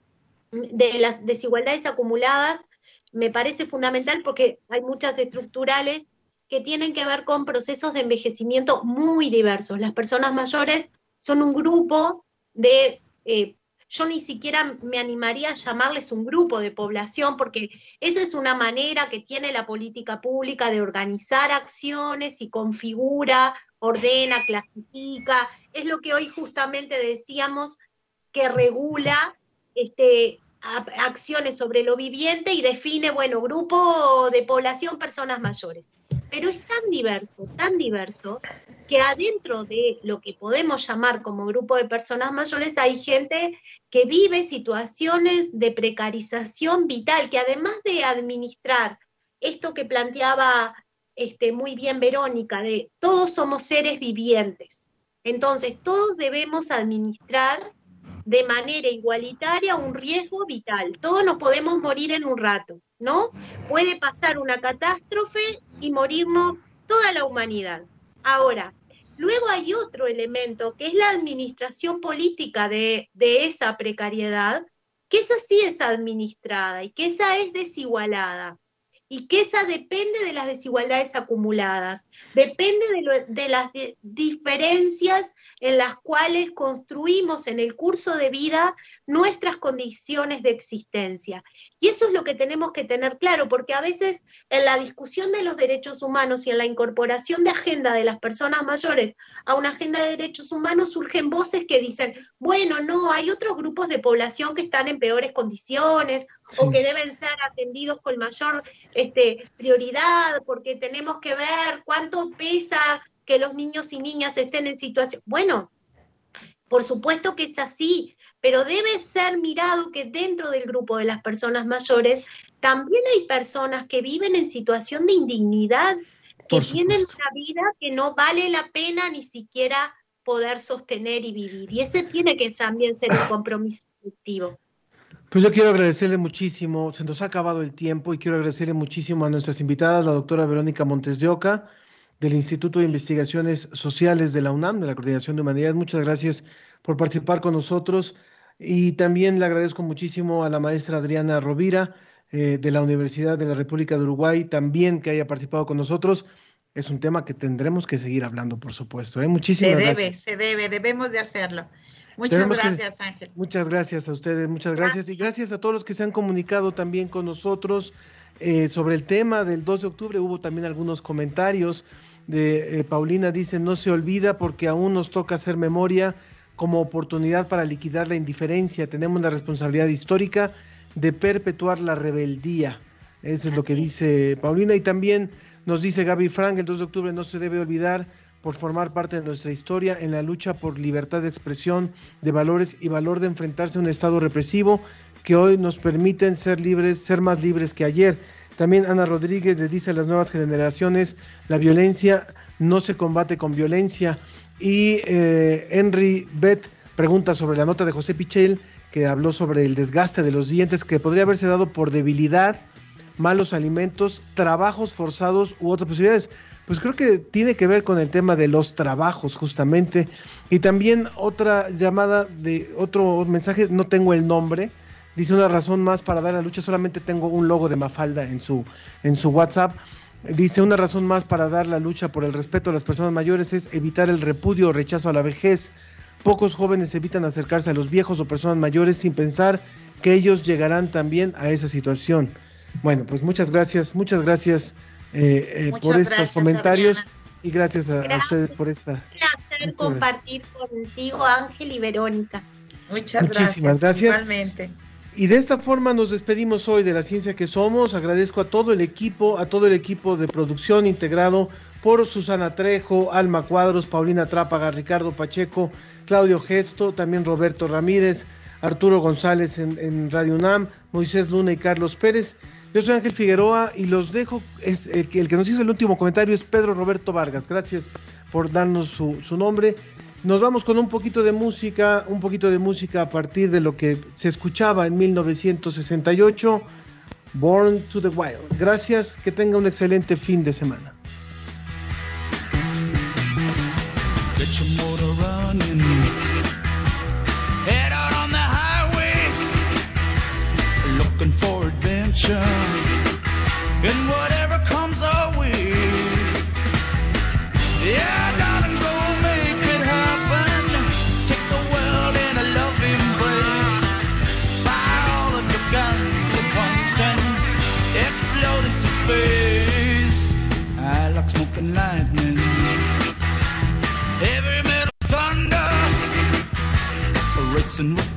de las desigualdades acumuladas, me parece fundamental porque hay muchas estructurales que tienen que ver con procesos de envejecimiento muy diversos. Las personas mayores son un grupo de, eh, yo ni siquiera me animaría a llamarles un grupo de población, porque esa es una manera que tiene la política pública de organizar acciones y configura, ordena, clasifica. Es lo que hoy justamente decíamos que regula este, acciones sobre lo viviente y define, bueno, grupo de población, personas mayores. Pero es tan diverso, tan diverso, que adentro de lo que podemos llamar como grupo de personas mayores hay gente que vive situaciones de precarización vital, que además de administrar esto que planteaba este, muy bien Verónica, de todos somos seres vivientes. Entonces, todos debemos administrar de manera igualitaria un riesgo vital. Todos nos podemos morir en un rato, ¿no? Puede pasar una catástrofe y morirnos toda la humanidad. Ahora, luego hay otro elemento que es la administración política de, de esa precariedad, que esa sí es administrada y que esa es desigualada y que esa depende de las desigualdades acumuladas, depende de, las di- diferencias en las cuales construimos en el curso de vida nuestras condiciones de existencia. Y eso es lo que tenemos que tener claro, porque a veces en la discusión de los derechos humanos y en la incorporación de agenda de las personas mayores a una agenda de derechos humanos surgen voces que dicen, bueno, no, hay otros grupos de población que están en peores condiciones o que deben ser atendidos con mayor este, prioridad, porque tenemos que ver cuánto pesa que los niños y niñas estén en situación. Bueno, por supuesto que es así, pero debe ser mirado que dentro del grupo de las personas mayores también hay personas que viven en situación de indignidad, que tienen una vida que no vale la pena ni siquiera poder sostener y vivir. Y ese tiene que también ser un compromiso colectivo. Pues yo quiero agradecerle muchísimo, se nos ha acabado el tiempo y quiero agradecerle muchísimo a nuestras invitadas, la doctora Verónica Montes de Oca, del Instituto de Investigaciones Sociales de la UNAM, de la Coordinación de Humanidades. Muchas gracias por participar con nosotros y también le agradezco muchísimo a la maestra Adriana Rovira eh, de la Universidad de la República de Uruguay, también que haya participado con nosotros. Es un tema que tendremos que seguir hablando, por supuesto. ¿eh? Se Muchísimas debe, gracias. se debe, debemos de hacerlo. Muchas Tenemos que- gracias, Ángel. Muchas gracias a ustedes, muchas gracias. Y gracias a todos los que se han comunicado también con nosotros eh, sobre el tema del 2 de octubre. Hubo también algunos comentarios de eh, Paulina, dice, no se olvida porque aún nos toca hacer memoria como oportunidad para liquidar la indiferencia. Tenemos la responsabilidad histórica de perpetuar la rebeldía. Eso es lo que dice Paulina. Y también nos dice Gaby Frank, el 2 de octubre no se debe olvidar por formar parte de nuestra historia en la lucha por libertad de expresión, de valores y valor de enfrentarse a un Estado represivo que hoy nos permiten ser libres, ser más libres que ayer. También Ana Rodríguez le dice a las nuevas generaciones, la violencia no se combate con violencia. Y eh, Henry Beth pregunta sobre la nota de José Pichel, que habló sobre el desgaste de los dientes que podría haberse dado por debilidad, malos alimentos, trabajos forzados u otras posibilidades. Pues creo que tiene que ver con el tema de los trabajos justamente. Y también otra llamada de otro mensaje, no tengo el nombre, dice una razón más para dar la lucha, solamente tengo un logo de Mafalda en su, en su WhatsApp. Dice una razón más para dar la lucha por el respeto a las personas mayores es evitar el repudio o rechazo a la vejez. Pocos jóvenes evitan acercarse a los viejos o personas mayores sin pensar que ellos llegarán también a esa situación. Bueno, pues muchas gracias, muchas gracias eh, eh, por estos gracias, comentarios Adriana. y gracias a, a Gracias. ustedes por esta. placer compartir contigo, Ángel y Verónica. Muchas Muchísimas gracias. gracias. Igualmente. Y de esta forma nos despedimos hoy de la ciencia que somos. Agradezco a todo el equipo, a todo el equipo de producción integrado por Susana Trejo, Alma Cuadros, Paulina Trápaga, Ricardo Pacheco, Claudio Gesto, también Roberto Ramírez, Arturo González en, en Radio UNAM, Moisés Luna y Carlos Pérez. Yo soy Ángel Figueroa y los dejo. Es el, que, el que nos hizo el último comentario es Pedro Roberto Vargas. Gracias por darnos su, nombre. Nos vamos con un poquito de música, un poquito de música a partir de lo que se escuchaba en 1968, Born to the Wild. Gracias, que tenga un excelente fin de semana. Adventure. And whatever comes our way. Yeah, darling, go make it happen. Take the world in a love embrace. Fire all of your guns at once and explode into space. I like smoking lightning. Heavy metal thunder, racing with